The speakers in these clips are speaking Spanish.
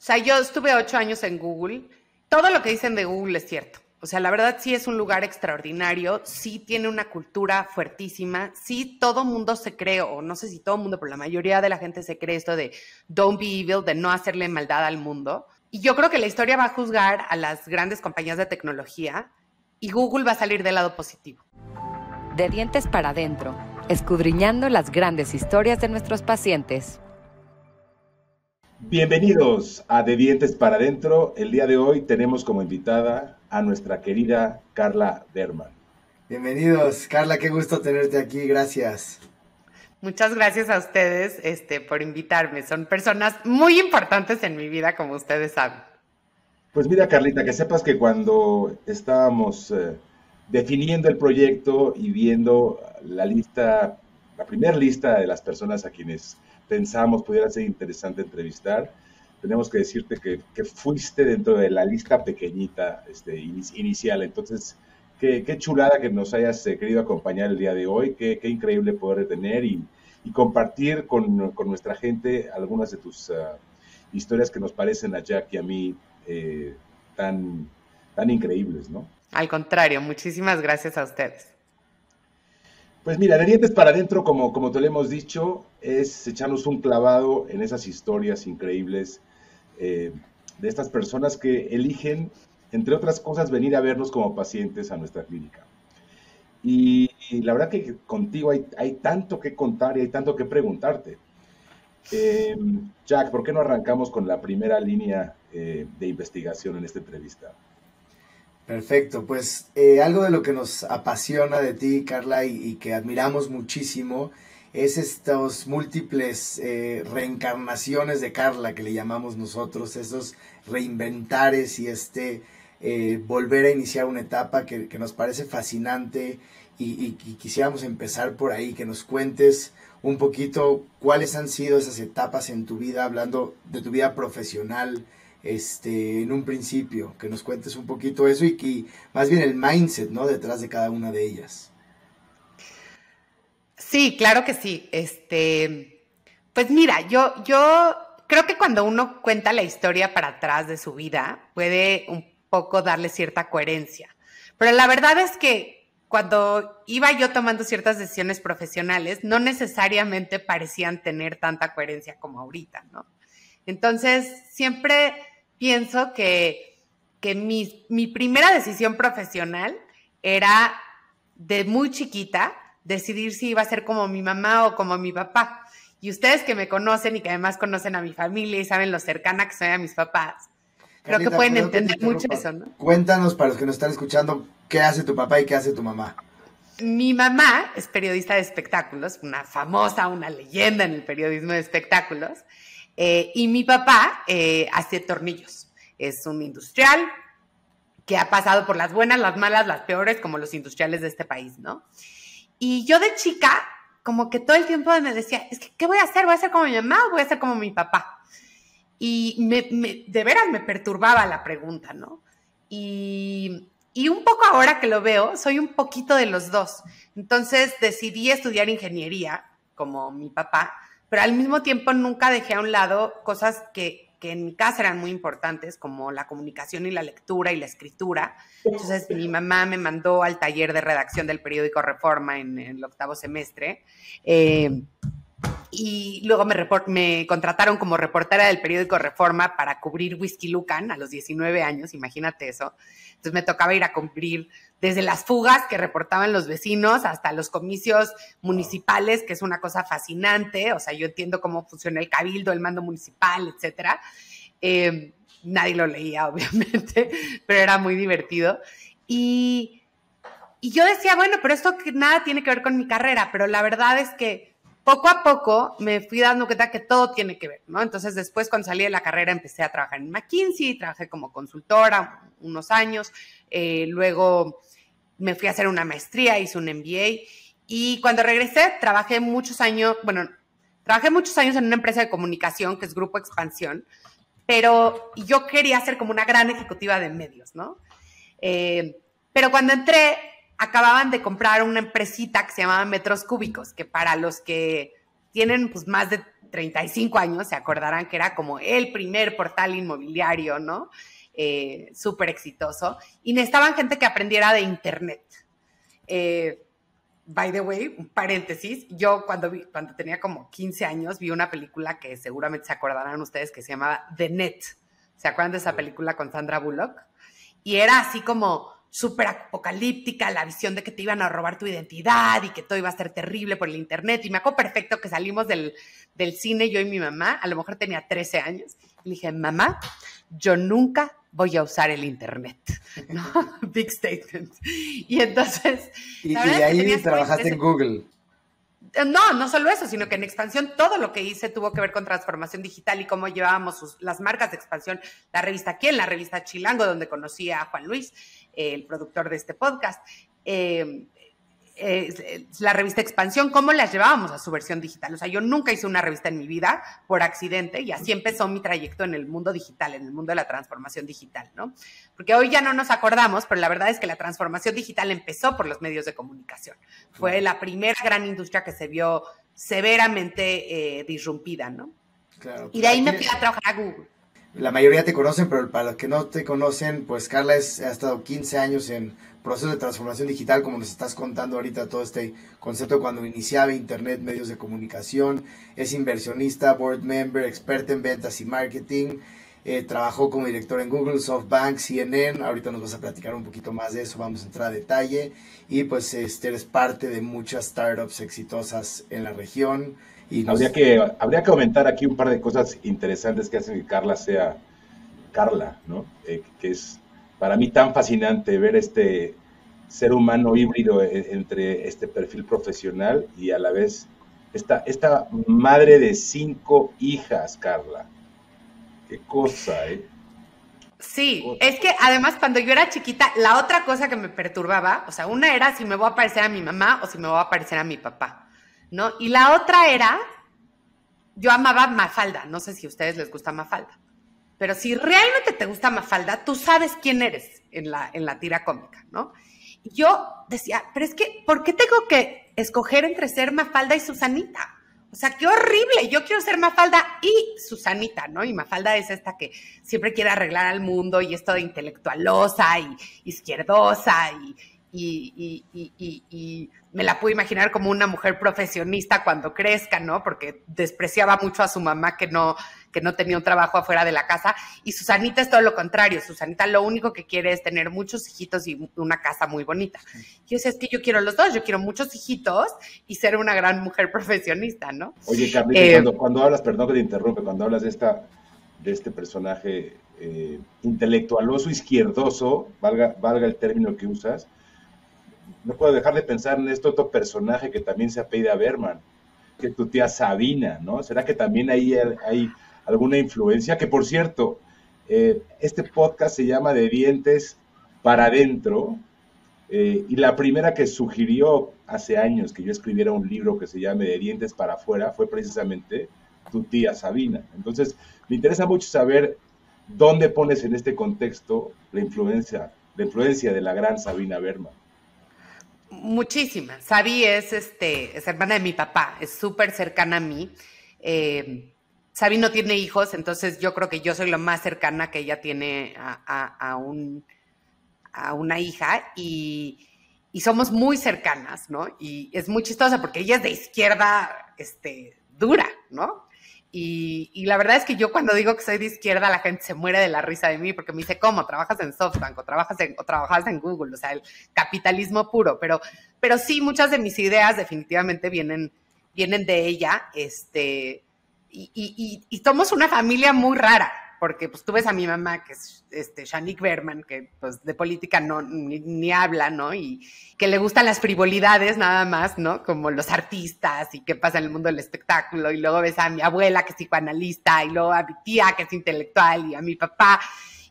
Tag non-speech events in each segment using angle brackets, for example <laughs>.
O sea, yo estuve ocho años en Google. Todo lo que dicen de Google es cierto. O sea, la verdad sí es un lugar extraordinario, sí tiene una cultura fuertísima, sí todo mundo se cree, o no sé si todo mundo, pero la mayoría de la gente se cree esto de don't be evil, de no hacerle maldad al mundo. Y yo creo que la historia va a juzgar a las grandes compañías de tecnología y Google va a salir del lado positivo. De dientes para adentro, escudriñando las grandes historias de nuestros pacientes. Bienvenidos a De Dientes para Adentro. El día de hoy tenemos como invitada a nuestra querida Carla Berman. Bienvenidos, Carla, qué gusto tenerte aquí, gracias. Muchas gracias a ustedes este, por invitarme. Son personas muy importantes en mi vida, como ustedes saben. Pues mira, Carlita, que sepas que cuando estábamos eh, definiendo el proyecto y viendo la lista, la primera lista de las personas a quienes pensamos pudiera ser interesante entrevistar, tenemos que decirte que, fuiste dentro de la lista pequeñita este, inicial. Entonces, qué, chulada que nos hayas eh, querido acompañar el día de hoy, qué, increíble poder tener y, compartir con, nuestra gente algunas de tus ah, historias que nos parecen a Jack y a mí eh, tan, tan increíbles, ¿no? Al contrario, muchísimas gracias a ustedes. Pues mira, de dientes para adentro, como, como te lo hemos dicho, es echarnos un clavado en esas historias increíbles eh, de estas personas que eligen, entre otras cosas, venir a vernos como pacientes a nuestra clínica. Y, la verdad que contigo hay, hay, tanto que contar y hay tanto que preguntarte. Eh, Jack, ¿por qué no arrancamos con la primera línea eh, de investigación en esta entrevista? Perfecto, pues algo de lo que nos apasiona de ti, Carla, y que admiramos muchísimo es estos múltiples eh, reencarnaciones de Carla que le llamamos nosotros, esos reinventares y este eh, volver a iniciar una etapa que, nos parece fascinante y, quisiéramos empezar por ahí, que nos cuentes un poquito cuáles han sido esas etapas en tu vida, hablando de tu vida profesional, este, en un principio, que nos cuentes un poquito eso y que más bien el mindset, ¿no? Detrás de cada una de ellas. Sí, claro que sí. Este, pues mira, yo, yo creo que cuando uno cuenta la historia para atrás de su vida, puede un poco darle cierta coherencia. Pero la verdad es que cuando iba yo tomando ciertas decisiones profesionales, no necesariamente parecían tener tanta coherencia como ahorita, ¿no? Entonces, siempre pienso que, que mi, mi primera decisión profesional era de muy chiquita, decidir si iba a ser como mi mamá o como mi papá. Y ustedes que me conocen y que además conocen a mi familia y saben lo cercana que soy a mis papás, creo que pueden entender mucho eso, ¿no? Cuéntanos para los que nos están escuchando, ¿qué hace tu papá y qué hace tu mamá? Mi mamá es periodista de espectáculos, una famosa, una leyenda en el periodismo de espectáculos, eh, y mi papá eh, hace tornillos. Es un industrial que ha pasado por las buenas, las malas, las peores, como los industriales de este país, ¿no? Y yo de chica, como que todo el tiempo me decía, es que, ¿qué voy a hacer? ¿Voy a ser como mi mamá o voy a ser como mi papá? Y de veras me perturbaba la pregunta, ¿no? Y un poco ahora que lo veo, soy un poquito de los dos. Entonces decidí estudiar ingeniería, como mi papá, pero al mismo tiempo nunca dejé a un lado cosas que que en mi casa eran muy importantes, como la comunicación y la lectura y la escritura. Entonces mi mamá me mandó al taller de redacción del periódico Reforma en, el octavo semestre. Eh, y luego me, me, contrataron como reportera del periódico Reforma para cubrir Whisky Lucan a los 19 años, imagínate eso. Entonces me tocaba ir a cumplir desde las fugas que reportaban los vecinos hasta los comicios municipales, que es una cosa fascinante. O sea, yo entiendo cómo funciona el cabildo, el mando municipal, etcétera. Em, nadie lo leía, <laughs> obviamente, pero era muy divertido. Y, y yo decía, bueno, pero esto nada tiene que ver con mi carrera, pero la verdad es que poco a poco me fui dando cuenta que todo tiene que ver, ¿no? Entonces después cuando salí de la carrera empecé a trabajar en McKinsey, trabajé como consultora unos años, eh, luego me fui a hacer una maestría, hice un MBA y cuando regresé trabajé muchos años, bueno, trabajé muchos años en una empresa de comunicación que es Grupo Expansión, pero yo quería ser como una gran ejecutiva de medios, ¿no? Eh, pero cuando entré, acababan de comprar una empresita que se llamaba Metros Cúbicos, que para los que tienen pues más de 35 años se acordarán que era como el primer portal inmobiliario, ¿no? Eh, súper exitoso. Y necesitaban gente que aprendiera de Internet. Eh, by the way, un paréntesis, yo cuando, vi, cuando tenía como 15 años vi una película que seguramente se acordarán ustedes que se llamaba The Net. ¿Se acuerdan de esa película con Sandra Bullock? Y era así como súper apocalíptica, la visión de que te iban a robar tu identidad y que todo iba a ser terrible por el internet. Y me acuerdo perfecto que salimos del, del cine, yo y mi mamá, a lo mejor tenía 13 años, y le dije, mamá, yo nunca voy a usar el internet. <laughs> ¿no? <laughs> Big statement. Y entonces... Y, ahí trabajaste en Google. Eh, no, no solo eso, sino que en expansión todo lo que hice tuvo que ver con transformación digital y cómo llevábamos las marcas de expansión, la revista Quién, la revista Chilango, donde conocí a Juan Luis, el productor de este podcast. Eh, la revista Expansión, cómo las llevábamos a su versión digital. O sea, yo nunca hice una revista en mi vida por accidente y así empezó mi trayecto en el mundo digital, en el mundo de la transformación digital, ¿no? Porque hoy ya no nos acordamos, pero la verdad es que la transformación digital empezó por los medios de comunicación. Fue la primera gran industria que se vio severamente eh, disrumpida, ¿no? Claro. Y de ahí me fui a trabajar a Google. La mayoría te conocen, pero para los que no te conocen, pues Carla es, ha estado 15 años en proceso de transformación digital, como nos estás contando ahorita todo este concepto cuando iniciaba Internet, medios de comunicación, es inversionista, board member, experta en ventas y marketing, eh, trabajó como director en Google, SoftBank, CNN, ahorita nos vas a platicar un poquito más de eso, vamos a entrar a detalle, y pues este, eres parte de muchas startups exitosas en la región. Habría, que, habría que aumentar aquí un par de cosas interesantes que hacen que Carla sea Carla, ¿no? Eh, que es para mí tan fascinante ver este ser humano híbrido e, entre este perfil profesional y a la vez esta, esta madre de cinco hijas, Carla. Qué cosa, ¿eh? Sí, es que además cuando yo era chiquita, la otra cosa que me perturbaba, o sea, una era si me voy a parecer a mi mamá o si me voy a parecer a mi papá, ¿no? Y la otra era, yo amaba Mafalda, no sé si a ustedes les gusta Mafalda. Pero si realmente te gusta Mafalda, tú sabes quién eres en la, en la tira cómica, ¿no? Y yo decía, pero es que, ¿por qué tengo que escoger entre ser Mafalda y Susanita? O sea, qué horrible. Yo quiero ser Mafalda y Susanita, ¿no? Y Mafalda es esta que siempre quiere arreglar al mundo y es toda intelectualosa y izquierdosa y, y, y, y, y, me la puedo imaginar como una mujer profesionista cuando crezca, ¿no? Porque despreciaba mucho a su mamá que no, que no tenía un trabajo afuera de la casa. Y Susanita es todo lo contrario. Susanita lo único que quiere es tener muchos hijitos y una casa muy bonita. Yo sé, es que yo quiero los dos. Yo quiero muchos hijitos y ser una gran mujer profesionista, ¿no? Oye, Carlita, eh, cuando, cuando, hablas, perdón que te interrumpe, cuando hablas de, esta, de este personaje eh, intelectualoso, izquierdoso, valga, valga el término que usas, no puedo dejar de pensar en este otro personaje que también se apellida Berman, que es tu tía Sabina, ¿no? ¿Será que también ahí hay, alguna influencia? Que por cierto, eh, este podcast se llama De Dientes para Adentro, eh, y la primera que sugirió hace años que yo escribiera un libro que se llame De Dientes para Afuera fue precisamente tu tía Sabina. Entonces, me interesa mucho saber dónde pones en este contexto la influencia, la influencia de la gran Sabina Berman. Muchísimas. Sabi es, este, es hermana de mi papá, es súper cercana a mí. Eh, Sabi no tiene hijos, entonces yo creo que yo soy lo más cercana que ella tiene a, un, a una hija y, y, somos muy cercanas, ¿no? Y es muy chistosa porque ella es de izquierda este, dura, ¿no? Y, la verdad es que yo cuando digo que soy de izquierda, la gente se muere de la risa de mí porque me dice, ¿cómo? ¿Trabajas en SoftBank o trabajas en, o trabajas en Google? O sea, el capitalismo puro. Pero, pero sí, muchas de mis ideas definitivamente vienen, vienen de ella. Este, y, y, y somos una familia muy rara porque pues tú ves a mi mamá, que es este, Shanique Berman, que pues de política no, ni, habla, ¿no? Y que le gustan las frivolidades nada más, ¿no? Como los artistas y qué pasa en el mundo del espectáculo. Y luego ves a mi abuela, que es psicoanalista, y luego a mi tía, que es intelectual, y a mi papá.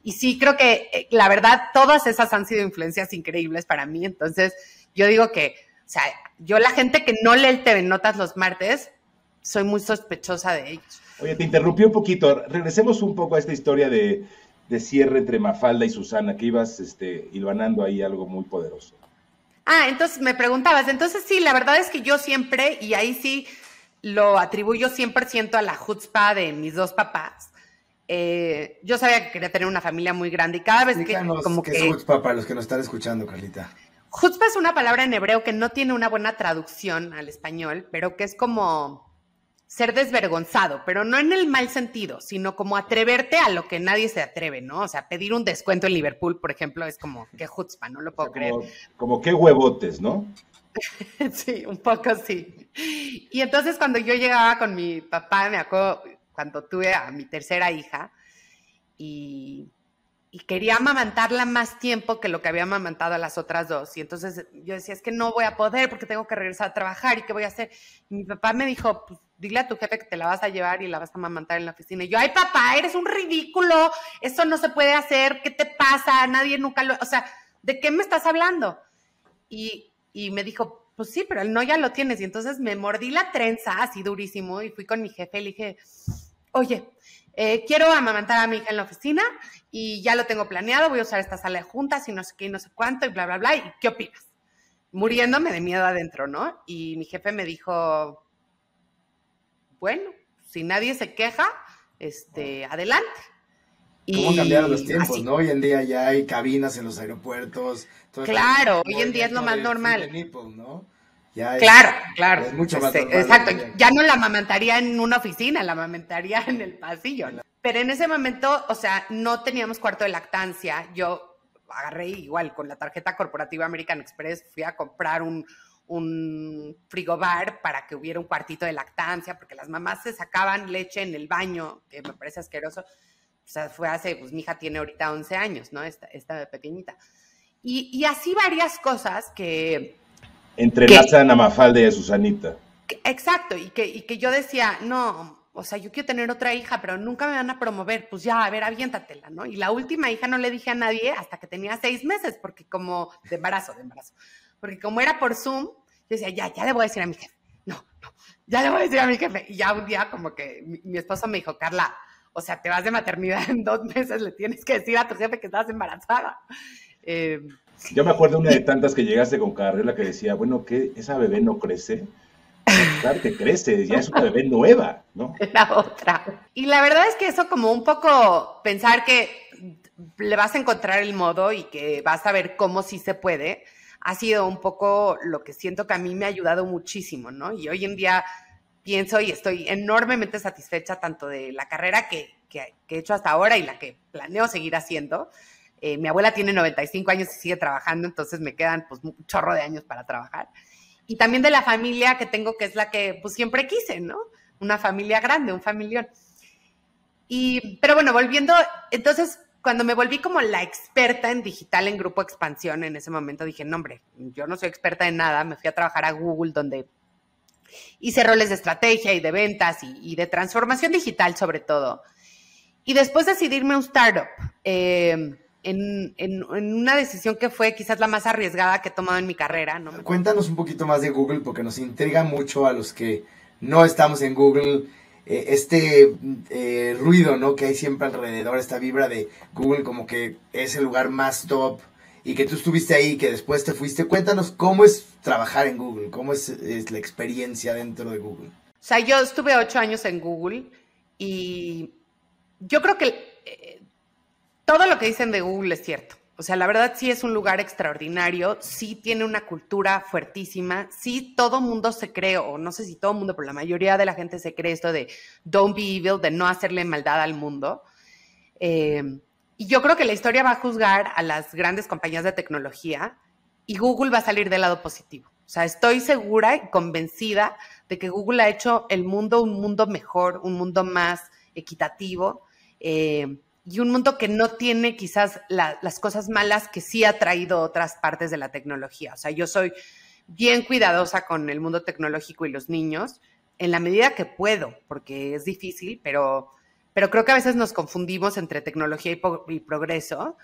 Y sí, creo que eh, la verdad, todas esas han sido influencias increíbles para mí. Entonces, yo digo que, o sea, yo la gente que no lee el TV Notas los martes, soy muy sospechosa de ellos. Oye, te interrumpí un poquito. Regresemos un poco a esta historia de, cierre entre Mafalda y Susana, que ibas este, hilvanando ahí algo muy poderoso. Ah, entonces me preguntabas. Entonces sí, la verdad es que yo siempre, y ahí sí, lo atribuyo 100% a la chutzpah de mis dos papás. Eh, yo sabía que quería tener una familia muy grande y cada vez que... Como ¿qué es chutzpah para los que nos están escuchando, Carlita? Chutzpah es una palabra en hebreo que no tiene una buena traducción al español, pero que es como ser desvergonzado, pero no en el mal sentido, sino como atreverte a lo que nadie se atreve, ¿no? O sea, pedir un descuento en Liverpool, por ejemplo, es como, qué chutzpah, no lo puedo creer. Como qué huevotes, ¿no? <laughs> sí, un poco sí. Y entonces cuando yo llegaba con mi papá, me acuerdo cuando tuve a mi tercera hija, y y quería amamantarla más tiempo que lo que había amamantado a las otras dos. Y entonces yo decía, es que no voy a poder porque tengo que regresar a trabajar y qué voy a hacer. Y mi papá me dijo, pues dile a tu jefe que te la vas a llevar y la vas a amamantar en la oficina. Y yo, ay papá, eres un ridículo, eso no se puede hacer, ¿qué te pasa? Nadie nunca lo, o sea, ¿de qué me estás hablando? Y, y me dijo, pues sí, pero el no ya lo tienes. Y entonces me mordí la trenza así durísimo y fui con mi jefe y le dije, oye, eh, quiero amamantar a mi hija en la oficina y ya lo tengo planeado, voy a usar esta sala de juntas y no sé qué y no sé cuánto y bla, bla, bla. ¿Y qué opinas? Muriéndome de miedo adentro, ¿no? Y mi jefe me dijo, bueno, si nadie se queja, este, adelante. ¿Cómo cambiaron los tiempos, no? Hoy en día ya hay cabinas en los aeropuertos. Claro, hoy en día es lo más normal. ¿no? Claro, claro. Es mucho más este, Exacto. Ya no la amamantaría en una oficina, la amamantaría <laughs> en el pasillo. Pero en ese momento, o sea, no teníamos cuarto de lactancia. Yo agarré igual con la tarjeta corporativa American Express, fui a comprar un, un frigobar para que hubiera un cuartito de lactancia, porque las mamás se sacaban leche en el baño, que me parece asqueroso. O sea, fue hace, pues mi hija tiene ahorita 11 años, ¿no? Esta, esta pequeñita. Y, y así varias cosas que, Entrelazan a Mafalda y a Susanita. Exacto, y que, y que yo decía, no, o sea, yo quiero tener otra hija, pero nunca me van a promover, pues ya, a ver, aviéntatela, ¿no? Y la última hija no le dije a nadie hasta que tenía seis meses, porque como, de embarazo, de embarazo, porque como era por Zoom, yo decía, ya, ya le voy a decir a mi jefe, no, no, ya le voy a decir a mi jefe. Y ya un día como que mi, mi esposo me dijo, Carla, o sea, te vas de maternidad en dos meses, le tienes que decir a tu jefe que estás embarazada. Eh, yo me acuerdo una de tantas que llegaste con Carrera que decía, bueno, que esa bebé no crece. Claro que crece, ya es una bebé nueva, ¿no? <laughs> La otra. Y la verdad es que eso como un poco pensar que le vas a encontrar el modo y que vas a ver cómo sí se puede, ha sido un poco lo que siento que a mí me ha ayudado muchísimo, ¿no? Y hoy en día pienso y estoy enormemente satisfecha tanto de la carrera que, que he hecho hasta ahora y la que planeo seguir haciendo, eh, mi abuela tiene 95 años y sigue trabajando, entonces me quedan pues un chorro de años para trabajar. Y también de la familia que tengo, que es la que pues siempre quise, ¿no? Una familia grande, un familión. Y, pero bueno, volviendo, entonces cuando me volví como la experta en digital en Grupo Expansión, en ese momento dije, no, hombre, yo no soy experta en nada, me fui a trabajar a Google donde hice roles de estrategia y de ventas y, de transformación digital sobre todo. Y después decidirme un startup. Eh, en, en, una decisión que fue quizás la más arriesgada que he tomado en mi carrera. ¿no? Cuéntanos un poquito más de Google porque nos intriga mucho a los que no estamos en Google. Eh, este eh, ruido ¿no? que hay siempre alrededor, esta vibra de Google como que es el lugar más top y que tú estuviste ahí, que después te fuiste. Cuéntanos cómo es trabajar en Google, cómo es, es la experiencia dentro de Google. O sea, yo estuve ocho años en Google y yo creo que todo lo que dicen de Google es cierto. O sea, la verdad sí es un lugar extraordinario, sí tiene una cultura fuertísima, sí todo mundo se cree, o no sé si todo mundo, pero la mayoría de la gente se cree esto de don't be evil, de no hacerle maldad al mundo. Eh, y yo creo que la historia va a juzgar a las grandes compañías de tecnología y Google va a salir del lado positivo. O sea, estoy segura y convencida de que Google ha hecho el mundo un mundo mejor, un mundo más equitativo. Eh, y un mundo que no tiene quizás las cosas malas que sí ha traído otras partes de la tecnología. O sea, yo soy bien cuidadosa con el mundo tecnológico y los niños en la medida que puedo, porque es difícil, pero, pero creo que a veces nos confundimos entre tecnología y, y progreso,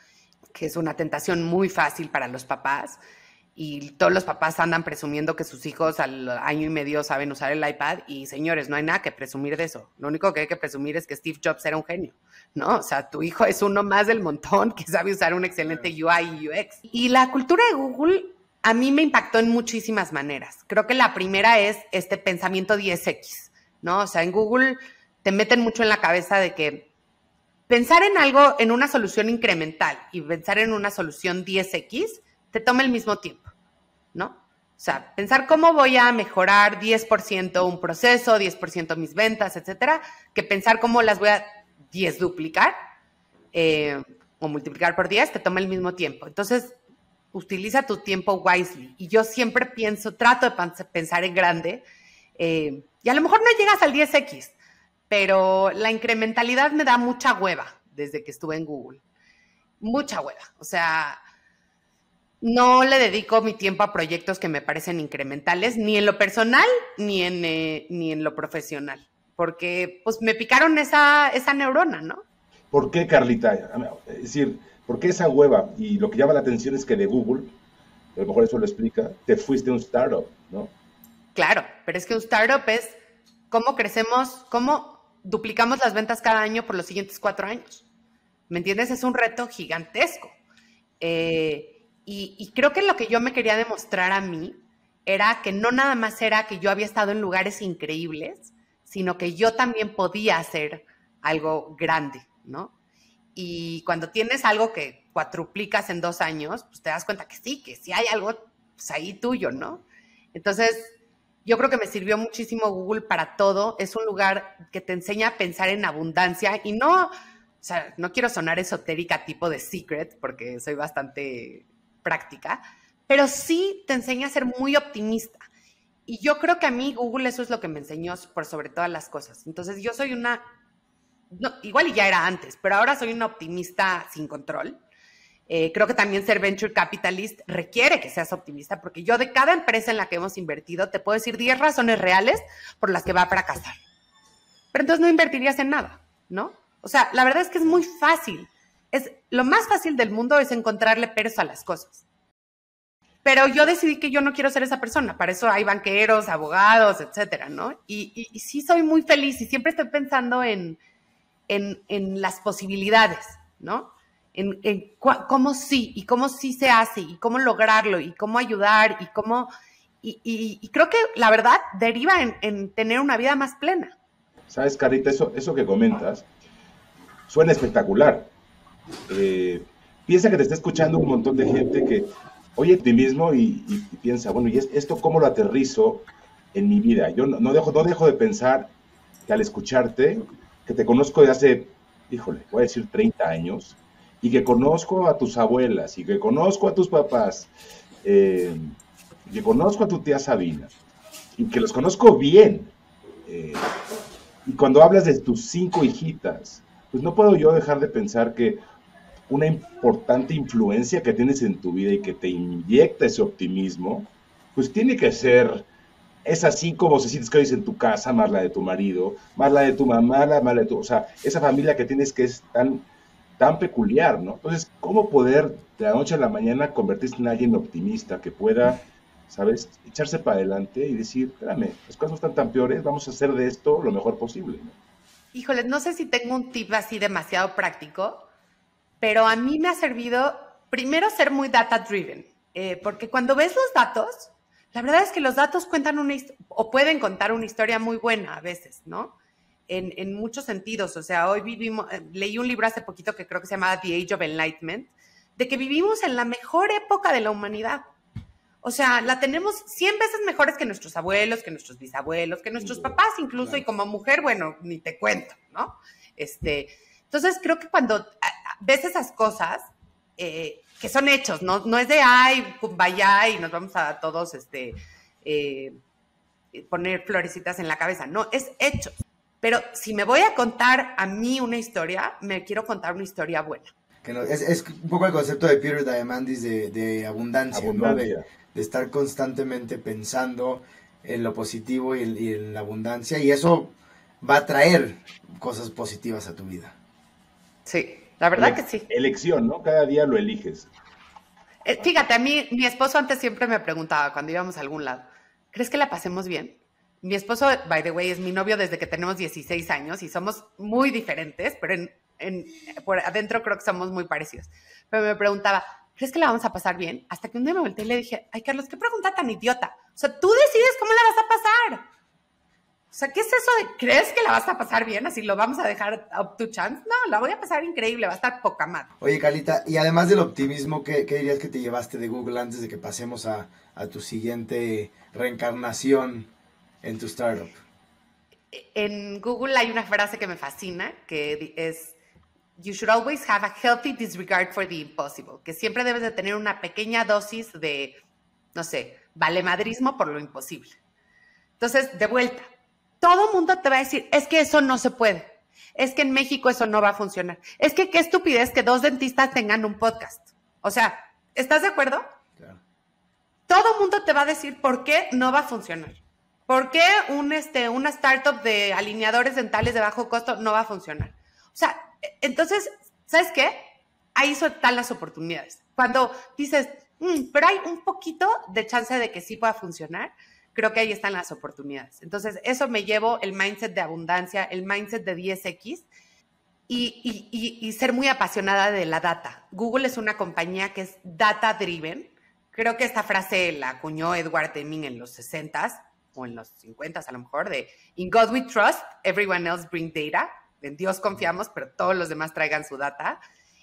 que es una tentación muy fácil para los papás y todos los papás andan presumiendo que sus hijos al año y medio saben usar el iPad y señores, no hay nada que presumir de eso. Lo único que hay que presumir es que Steve Jobs era un genio, ¿no? O sea, tu hijo es uno más del montón que sabe usar un excelente UI y UX. Y la cultura de Google a mí me impactó en muchísimas maneras. Creo que la primera es este pensamiento 10X, ¿no? O sea, en Google te meten mucho en la cabeza de que pensar en algo, en una solución incremental y pensar en una solución 10X, te toma el mismo tiempo, ¿no? O sea, pensar cómo voy a mejorar 10% un proceso, 10% mis ventas, etcétera, que pensar cómo las voy a 10 duplicar eh, o multiplicar por 10, te toma el mismo tiempo. Entonces, utiliza tu tiempo wisely. Y yo siempre pienso, trato de pensar en grande, eh, y a lo mejor no llegas al 10X, pero la incrementalidad me da mucha hueva desde que estuve en Google. Mucha hueva. O sea, no le dedico mi tiempo a proyectos que me parecen incrementales, ni en lo personal, ni en, eh, ni en lo profesional, porque pues me picaron esa, esa neurona, ¿no? ¿Por qué, Carlita? Es decir, ¿por qué esa hueva? Y lo que llama la atención es que de Google, a lo mejor eso lo explica, te fuiste a un startup, ¿no? Claro, pero es que un startup es cómo crecemos, cómo duplicamos las ventas cada año por los siguientes cuatro años. ¿Me entiendes? Es un reto gigantesco. Eh, y, creo que lo que yo me quería demostrar a mí era que no nada más era que yo había estado en lugares increíbles, sino que yo también podía hacer algo grande, ¿no? Y cuando tienes algo que cuatruplicas en dos años, pues te das cuenta que sí, que sí hay algo pues, ahí tuyo, ¿no? Entonces, yo creo que me sirvió muchísimo Google para todo. Es un lugar que te enseña a pensar en abundancia y no, o sea, no quiero sonar esotérica tipo de secret porque soy bastante práctica, pero sí te enseña a ser muy optimista. Y yo creo que a mí Google eso es lo que me enseñó por sobre todas las cosas. Entonces yo soy una, igual y ya era antes, pero ahora soy una optimista sin control. Eh, creo que también ser venture capitalist requiere que seas optimista, porque yo de cada empresa en la que hemos invertido te puedo decir 10 razones reales por las que va a fracasar. Pero entonces no invertirías en nada, ¿no? O sea, la verdad es que es muy fácil. Es, lo más fácil del mundo es encontrarle peros a las cosas. Pero yo decidí que yo no quiero ser esa persona. Para eso hay banqueros, abogados, etcétera, ¿no? Y, y, sí soy muy feliz y siempre estoy pensando en, en, en las posibilidades, ¿no? en, cómo sí y cómo sí se hace y cómo lograrlo y cómo ayudar y cómo... Y, creo que la verdad deriva en, tener una vida más plena. Sabes, Carita, eso, eso que comentas suena espectacular. Eh, piensa que te está escuchando un montón de gente que oye a ti mismo y, piensa, bueno, ¿y esto cómo lo aterrizo en mi vida? Yo no, dejo, no dejo de pensar que al escucharte, que te conozco de hace, híjole, voy a decir 30 años, y que conozco a tus abuelas y que conozco a tus papás, eh, que conozco a tu tía Sabina y que los conozco bien. Eh, y cuando hablas de tus cinco hijitas, pues no puedo yo dejar de pensar que una importante influencia que tienes en tu vida y que te inyecta ese optimismo, pues tiene que ser esas cinco vocecitas que oyes en tu casa, más la de tu marido, más la de tu mamá, más la de tu, o sea, esa familia que tienes que es tan tan peculiar, ¿no? Entonces, ¿cómo poder de la noche a la mañana convertirse en alguien optimista que pueda, ¿sabes?, echarse para adelante y decir, espérame, las cosas no están tan peores, vamos a hacer de esto lo mejor posible, ¿no? Híjole, no sé si tengo un tip así demasiado práctico, pero a mí me ha servido primero ser muy data driven, eh, porque cuando ves los datos, la verdad es que los datos cuentan una o pueden contar una historia muy buena a veces, ¿no? en, muchos sentidos. O sea, hoy vivimos, eh, leí un libro hace poquito que creo que se llamaba The Age of Enlightenment, de que vivimos en la mejor época de la humanidad. O sea, la tenemos 100 veces mejores que nuestros abuelos, que nuestros bisabuelos, que nuestros papás incluso, y como mujer, bueno, ni te cuento, ¿no? Este, entonces, creo que cuando ves esas cosas, eh, que son hechos, ¿no? No es de, ay, vaya y nos vamos a todos, este, eh, poner florecitas en la cabeza, no, es hechos. Pero si me voy a contar a mí una historia, me quiero contar una historia buena. es, un poco el concepto de Peter Diamandis de, abundancia, de, estar constantemente pensando en lo positivo y en, la abundancia, y eso va a traer cosas positivas a tu vida. Sí, la verdad que sí. Elección, ¿no? Cada día lo eliges. Eh, fíjate, a mí, mi esposo antes siempre me preguntaba cuando íbamos a algún lado, ¿crees que la pasemos bien? Mi esposo, by the way, es mi novio desde que tenemos 16 años y somos muy diferentes, pero en, por adentro creo que somos muy parecidos. Pero me preguntaba, ¿crees que la vamos a pasar bien? Hasta que un día me volteé y le dije, ay, Carlos, qué pregunta tan idiota. O sea, tú decides cómo la vas a pasar. O sea, ¿qué es eso de crees que la vas a pasar bien? Así lo vamos a dejar up to chance. No, la voy a pasar increíble, va a estar poca madre. Oye, Carlita, y además del optimismo, ¿qué, dirías que te llevaste de Google antes de que pasemos a, a tu siguiente reencarnación en tu startup? En Google hay una frase que me fascina, que es, you should always have a healthy disregard for the impossible, que siempre debes de tener una pequeña dosis de, no sé, valemadrismo por lo imposible. Entonces, de vuelta, todo mundo te va a decir, es que eso no se puede. Es que en México eso no va a funcionar. Es que qué estupidez que dos dentistas tengan un podcast. O sea, ¿estás de acuerdo? Todo mundo te va a decir por qué no va a funcionar. ¿Por qué un, este, una startup de alineadores dentales de bajo costo no va a funcionar? O sea, entonces, ¿sabes qué? Ahí están las oportunidades. Cuando dices, mm, pero hay un poquito de chance de que sí pueda funcionar, creo que ahí están las oportunidades. Entonces, eso me llevo el mindset de abundancia, el mindset de 10X y, y, ser muy apasionada de la data. Google es una compañía que es data driven. Creo que esta frase la acuñó Edward Deming en los 60s o en los 50s a lo mejor, de In God we trust, everyone else bring data. En Dios confiamos, pero todos los demás traigan su data.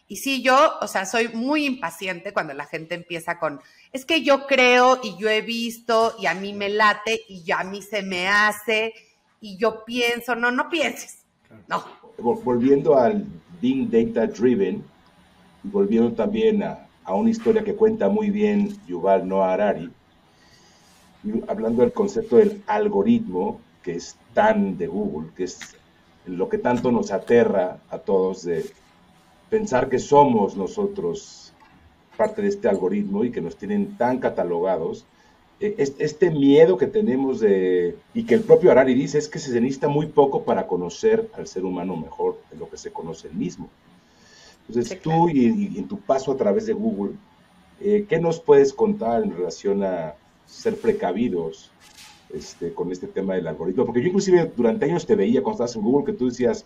Y sí, yo, o sea, soy muy impaciente cuando la gente empieza con, es que yo creo y yo he visto y a mí me late y ya a mí se me hace y yo pienso, no, no pienses, no. Volviendo al being data driven y volviendo también a, a una historia que cuenta muy bien Yuval Noah Harari, hablando del concepto del algoritmo, que es tan de Google, que es lo que tanto nos aterra a todos de pensar que somos nosotros parte de este algoritmo y que nos tienen tan catalogados, eh, este miedo que tenemos de, y que el propio Harari dice, es que se necesita muy poco para conocer al ser humano mejor de lo que se conoce el mismo. Entonces tú y, en tu paso a través de Google, eh, ¿qué nos puedes contar en relación a ser precavidos este, con este tema del algoritmo? Porque yo inclusive durante años te veía cuando estabas en Google que tú decías,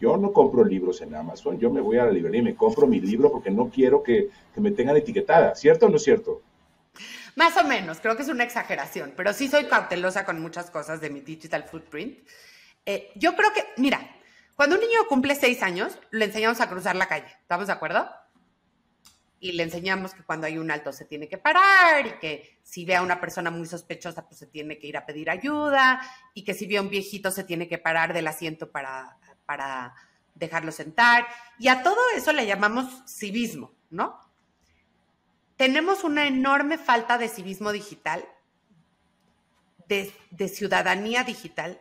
yo no compro libros en Amazon, yo me voy a la librería y me compro mi libro porque no quiero que, me tengan etiquetada, ¿cierto o no es cierto? Más o menos, creo que es una exageración, pero sí soy cautelosa con muchas cosas de mi digital footprint. Eh, yo creo que, mira, cuando un niño cumple seis años, le enseñamos a cruzar la calle, ¿estamos de acuerdo? Y le enseñamos que cuando hay un alto se tiene que parar y que si ve a una persona muy sospechosa, pues se tiene que ir a pedir ayuda y que si ve a un viejito se tiene que parar del asiento para para dejarlo sentar. Y a todo eso le llamamos civismo, ¿no? Tenemos una enorme falta de civismo digital, de, ciudadanía digital,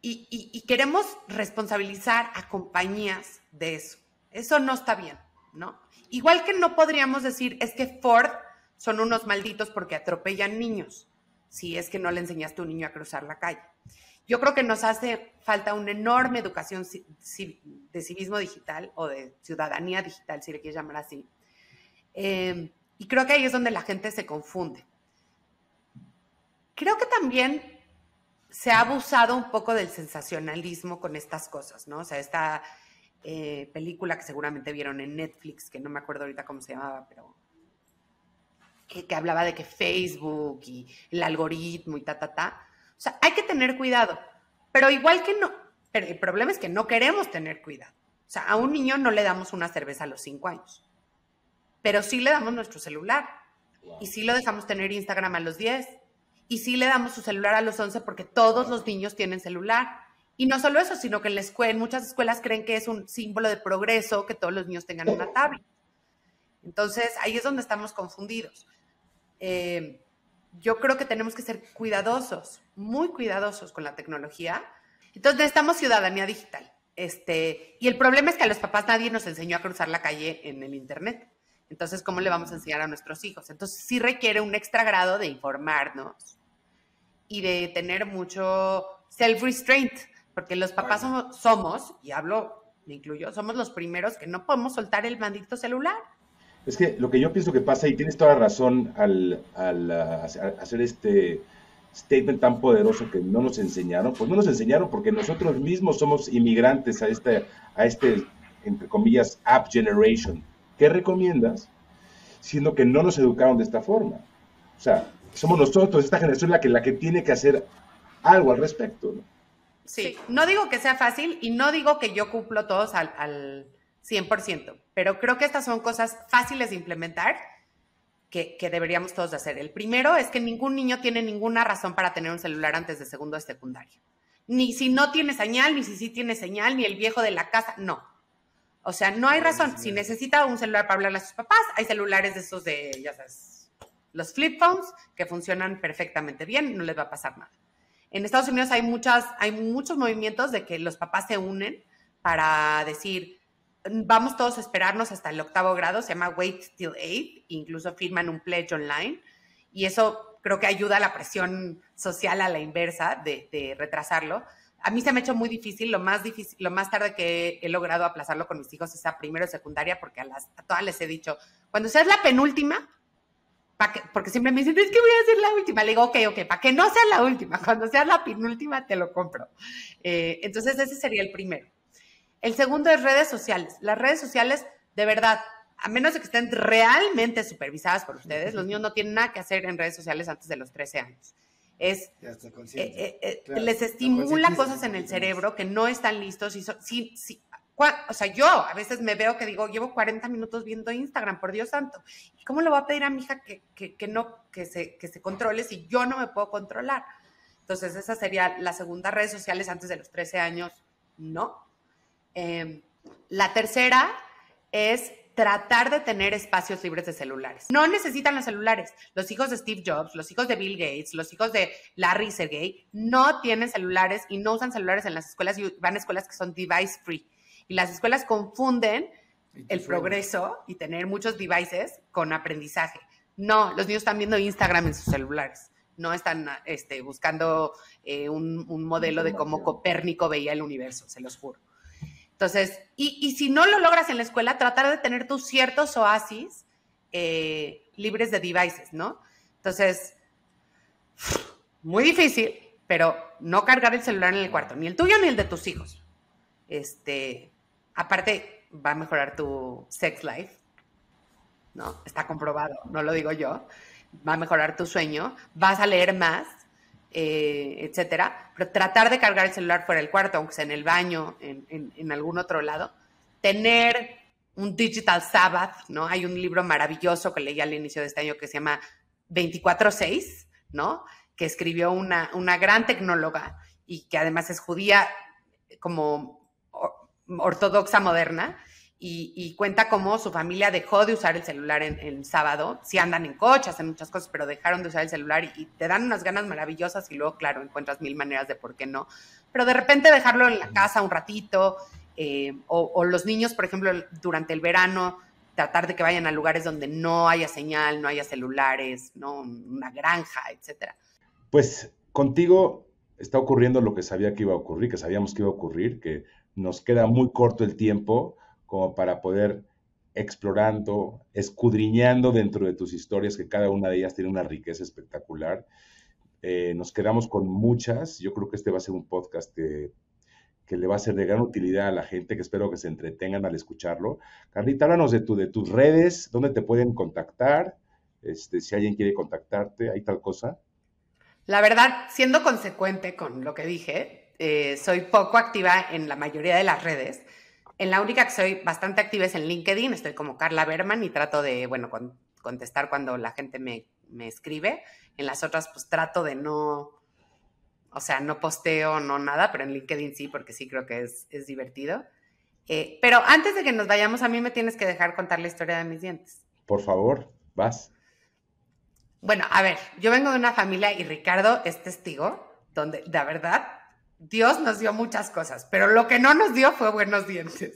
y, y, queremos responsabilizar a compañías de eso. Eso no está bien, ¿no? Igual que no podríamos decir, es que Ford son unos malditos porque atropellan niños, si es que no le enseñaste a un niño a cruzar la calle. Yo creo que nos hace falta una enorme educación de civismo digital o de ciudadanía digital, si le quieres llamar así. Eh, y creo que ahí es donde la gente se confunde. Creo que también se ha abusado un poco del sensacionalismo con estas cosas, ¿no? O sea, esta eh, película que seguramente vieron en Netflix, que no me acuerdo ahorita cómo se llamaba, pero que, que hablaba de que Facebook y el algoritmo y ta, ta, ta o sea, hay que tener cuidado, pero igual que no, pero el problema es que no queremos tener cuidado. O sea, a un niño no le damos una cerveza a los cinco años, pero sí le damos nuestro celular y sí lo dejamos tener Instagram a los 10 y sí le damos su celular a los 11 porque todos los niños tienen celular. Y no solo eso, sino que en la escuela, en muchas escuelas creen que es un símbolo de progreso que todos los niños tengan una tablet. Entonces, ahí es donde estamos confundidos. Eh, yo creo que tenemos que ser cuidadosos, muy cuidadosos con la tecnología. Entonces necesitamos ciudadanía digital. Este, y el problema es que a los papás nadie nos enseñó a cruzar la calle en el Internet. Entonces, ¿cómo le vamos a enseñar a nuestros hijos? Entonces, sí requiere un extra grado de informarnos y de tener mucho self-restraint, porque los papás somos, somos, y hablo, me incluyo, somos los primeros que no podemos soltar el maldito celular. Es que lo que yo pienso que pasa, y tienes toda la razón al, uh, hacer este statement tan poderoso que no nos enseñaron, pues no nos enseñaron porque nosotros mismos somos inmigrantes a este, a este entre comillas, app generation. ¿Qué recomiendas? siendo que no nos educaron de esta forma. O sea, somos nosotros, esta generación, la que, la que tiene que hacer algo al respecto. ¿no? Sí, no digo que sea fácil y no digo que yo cumplo todos al, al 100%, pero creo que estas son cosas fáciles de implementar que, que, deberíamos todos de hacer. El primero es que ningún niño tiene ninguna razón para tener un celular antes de segundo de secundaria. Ni si no tiene señal, ni si sí tiene señal, ni el viejo de la casa, no. O sea, no hay razón. Si necesita un celular para hablarle a sus papás, hay celulares de esos de, ya sabes, los flip phones que funcionan perfectamente bien, no les va a pasar nada. En Estados Unidos hay, muchas, hay muchos movimientos de que los papás se unen para decir, vamos todos a esperarnos hasta el octavo grado, se llama Wait Till Eight, incluso firman un pledge online y eso creo que ayuda a la presión social a la inversa de, de retrasarlo a mí se me ha hecho muy difícil, lo más difícil, lo más tarde que he logrado aplazarlo con mis hijos es a primero y secundaria, porque a, las, a todas les he dicho, cuando seas la penúltima, porque siempre me dicen, es que voy a ser la última, le digo, ok, ok, para que no sea la última, cuando seas la penúltima te lo compro. Eh, entonces ese sería el primero. El segundo es redes sociales. Las redes sociales, de verdad, a menos de que estén realmente supervisadas por ustedes, los niños no tienen nada que hacer en redes sociales antes de los 13 años es eh, eh, eh, les estimula cosas en el cerebro que no están listos y sí, sí, o sea, yo a veces me veo que digo, llevo 40 minutos viendo Instagram, por Dios santo. ¿Y cómo le voy a pedir a mi hija que, que, no, que se, que se controle si yo no me puedo controlar? Entonces, esa sería la segunda, redes sociales antes de los 13 años, no. Em, la tercera es tratar de tener espacios libres de celulares. No necesitan los celulares. Los hijos de Steve Jobs, los hijos de Bill Gates, los hijos de Larry Sergey no tienen celulares y no usan celulares en las escuelas y van a escuelas que son device free. Y las escuelas confunden el progreso y tener muchos devices con aprendizaje. No, los niños están viendo Instagram en sus celulares. No están este, buscando eh, un, un modelo de cómo Copérnico veía el universo, se los juro. Entonces, y, si no lo logras en la escuela, tratar de tener tus ciertos oasis eh, libres de devices, ¿no? Entonces, muy difícil, pero no cargar el celular en el cuarto, ni el tuyo ni el de tus hijos. Este, aparte, va a mejorar tu sex life, ¿no? Está comprobado, no lo digo yo. Va a mejorar tu sueño, vas a leer más, eh, etcétera, pero tratar de cargar el celular fuera del cuarto, aunque sea en el baño, en, algún otro lado, tener un Digital Sabbath, ¿no? Hay un libro maravilloso que leí al inicio de este año que se llama 24-6, ¿no? Que escribió una, una gran tecnóloga y que además es judía como ortodoxa moderna, y, cuenta cómo su familia dejó de usar el celular en, el sábado. Sí andan en coches, hacen muchas cosas, pero dejaron de usar el celular y, te dan unas ganas maravillosas y luego, claro, encuentras mil maneras de por qué no. Pero de repente dejarlo en la casa un ratito, eh, o, los niños, por ejemplo, durante el verano, tratar de que vayan a lugares donde no haya señal, no haya celulares, ¿no? una granja, etcétera. Pues contigo está ocurriendo lo que sabía que iba a ocurrir, que sabíamos que iba a ocurrir, que nos queda muy corto el tiempo como para poder explorando, escudriñando dentro de tus historias, que cada una de ellas tiene una riqueza espectacular. Eh, nos quedamos con muchas. Yo creo que este va a ser un podcast que, le va a ser de gran utilidad a la gente, que espero que se entretengan al escucharlo. Carlita, háblanos de, tu, de tus redes, dónde te pueden contactar, este, si alguien quiere contactarte, ¿hay tal cosa? La verdad, siendo consecuente con lo que dije, eh, soy poco activa en la mayoría de las redes. En la única que soy bastante activa es en LinkedIn, estoy como Carla Berman y trato de, bueno, contestar cuando la gente me, escribe. En las otras, pues trato de no, o sea, no posteo, no nada, pero en LinkedIn sí, porque sí creo que es, divertido. Eh, pero antes de que nos vayamos, a mí me tienes que dejar contar la historia de mis dientes. Por favor, vas. Bueno, a ver, yo vengo de una familia y Ricardo es testigo, donde, de verdad, Dios nos dio muchas cosas, pero lo que no nos dio fue buenos dientes.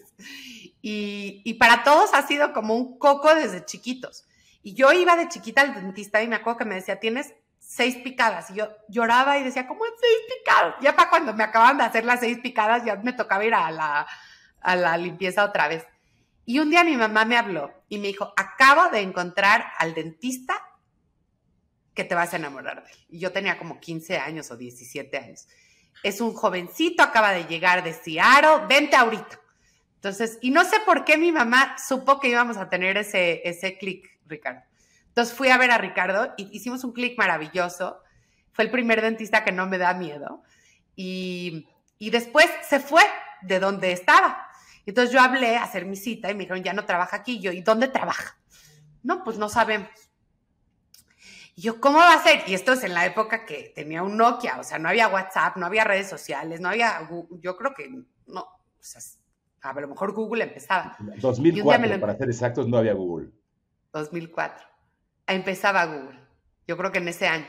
Y, para todos ha sido como un coco desde chiquitos. Y yo iba de chiquita al dentista y me acuerdo que me decía, tienes seis picadas. Y yo lloraba y decía, ¿cómo seis picadas? Ya para cuando me acaban de hacer las seis picadas, ya me tocaba ir a la, a la limpieza otra vez. Y un día mi mamá me habló y me dijo, acabo de encontrar al dentista que te vas a enamorar de él. Y yo tenía como 15 años o 17 años es un jovencito, acaba de llegar de Seattle, vente ahorita. Entonces, y no sé por qué mi mamá supo que íbamos a tener ese, ese clic Ricardo. Entonces fui a ver a Ricardo y hicimos un clic maravilloso. Fue el primer dentista que no me da miedo. Y, y después se fue de donde estaba. Entonces yo hablé a hacer mi cita y me dijeron, ya no trabaja aquí. yo, ¿y dónde trabaja? No, pues no sabemos. Y yo, ¿cómo va a ser? Y esto es en la época que tenía un Nokia, o sea, no había WhatsApp, no había redes sociales, no había, yo creo que no, o sea, a lo mejor Google empezaba. 2004, para ser exactos, no había Google. 2004. Empezaba Google. Yo creo que en ese año.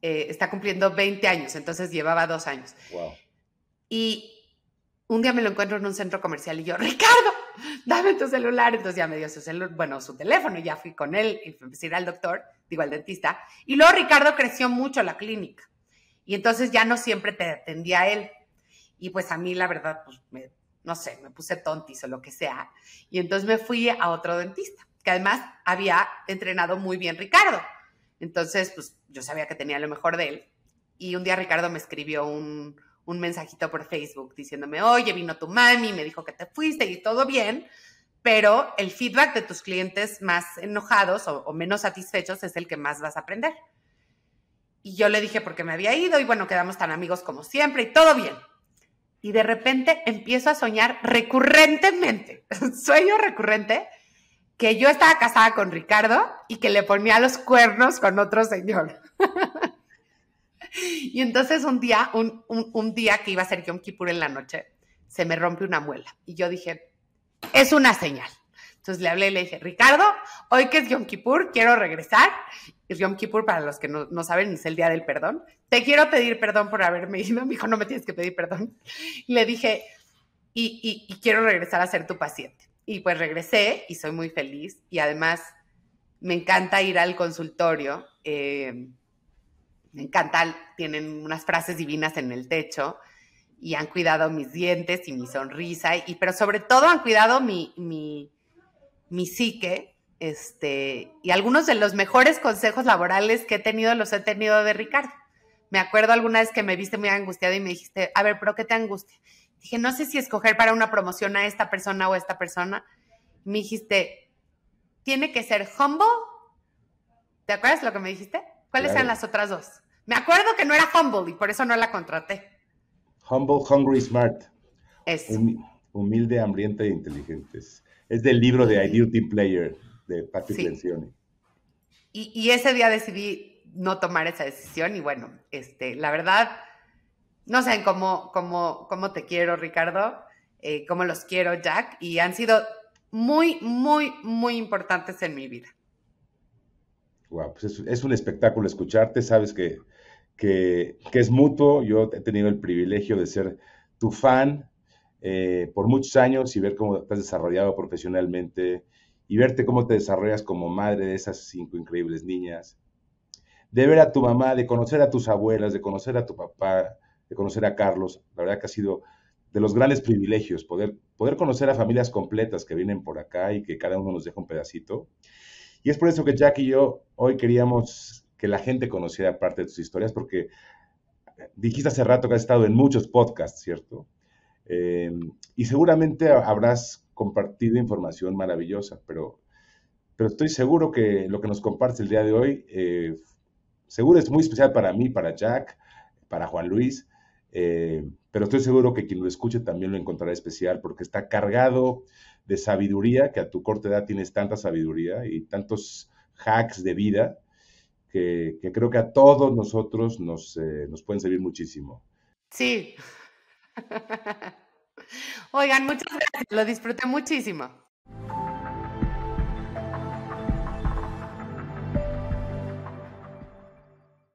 Eh, está cumpliendo 20 años, entonces llevaba dos años. Wow. Y un día me lo encuentro en un centro comercial y yo, Ricardo, dame tu celular. Entonces ya me dio su celular, bueno, su teléfono y ya fui con él y empecé a ir al doctor, digo al dentista. Y luego Ricardo creció mucho la clínica. Y entonces ya no siempre te atendía a él. Y pues a mí la verdad, pues no sé, me puse tontis o lo que sea. Y entonces me fui a otro dentista, que además había entrenado muy bien Ricardo. Entonces, pues yo sabía que tenía lo mejor de él. Y un día Ricardo me escribió un, un mensajito por Facebook diciéndome, oye, vino tu mami, me dijo que te fuiste y todo bien, pero el feedback de tus clientes más enojados o, menos satisfechos es el que más vas a aprender. Y yo le dije porque me había ido y bueno, quedamos tan amigos como siempre y todo bien. Y de repente empiezo a soñar recurrentemente, <laughs> sueño recurrente, que yo estaba casada con Ricardo y que le ponía los cuernos con otro señor. <laughs> Y entonces un día, un, día que iba a ser Yom Kippur en la noche, se me rompe una muela. Y yo dije, es una señal. Entonces le hablé y le dije, Ricardo, hoy que es Yom Kippur, quiero regresar. Y Yom Kippur, para los que no, saben, es el día del perdón. Te quiero pedir perdón por haberme <laughs> ido. Me dijo, no me tienes que pedir perdón. Le dije, y, y quiero regresar a ser tu paciente. Y pues regresé y soy muy feliz. Y además me encanta ir al consultorio. Eh, me encanta, tienen unas frases divinas en el techo y han cuidado mis dientes y mi sonrisa, y, pero sobre todo han cuidado mi, mi, mi psique. Este, y algunos de los mejores consejos laborales que he tenido los he tenido de Ricardo. Me acuerdo alguna vez que me viste muy angustiada y me dijiste, a ver, ¿pero qué te angustia? Dije, no sé si escoger para una promoción a esta persona o a esta persona. Me dijiste, tiene que ser humble. ¿Te acuerdas lo que me dijiste? ¿Cuáles eran las otras dos? Me acuerdo que no era humble y por eso no la contraté. Humble, hungry, smart. Es. humilde, hambriente e inteligente. Es del libro de Ideal Team Player de Patrick Lencioni. Y, ese día decidí no tomar esa decisión y bueno, este, la verdad, no saben cómo, cómo, cómo te quiero, Ricardo, eh, cómo los quiero, Jack, y han sido muy, muy, muy importantes en mi vida. Wow, pues es, un espectáculo escucharte, sabes que, que, es mutuo, yo he tenido el privilegio de ser tu fan eh, por muchos años y ver cómo te has desarrollado profesionalmente y verte cómo te desarrollas como madre de esas cinco increíbles niñas, de ver a tu mamá, de conocer a tus abuelas, de conocer a tu papá, de conocer a Carlos, la verdad que ha sido de los grandes privilegios poder, poder conocer a familias completas que vienen por acá y que cada uno nos deja un pedacito. Y es por eso que Jack y yo hoy queríamos que la gente conociera parte de tus historias, porque dijiste hace rato que has estado en muchos podcasts, ¿cierto? Eh, y seguramente habrás compartido información maravillosa, pero, pero estoy seguro que lo que nos compartes el día de hoy, eh, seguro es muy especial para mí, para Jack, para Juan Luis, eh, pero estoy seguro que quien lo escuche también lo encontrará especial porque está cargado de sabiduría, que a tu corta edad tienes tanta sabiduría y tantos hacks de vida que, creo que a todos nosotros nos, eh, nos pueden servir muchísimo. Sí. <laughs> Oigan, muchas gracias, lo disfruté muchísimo.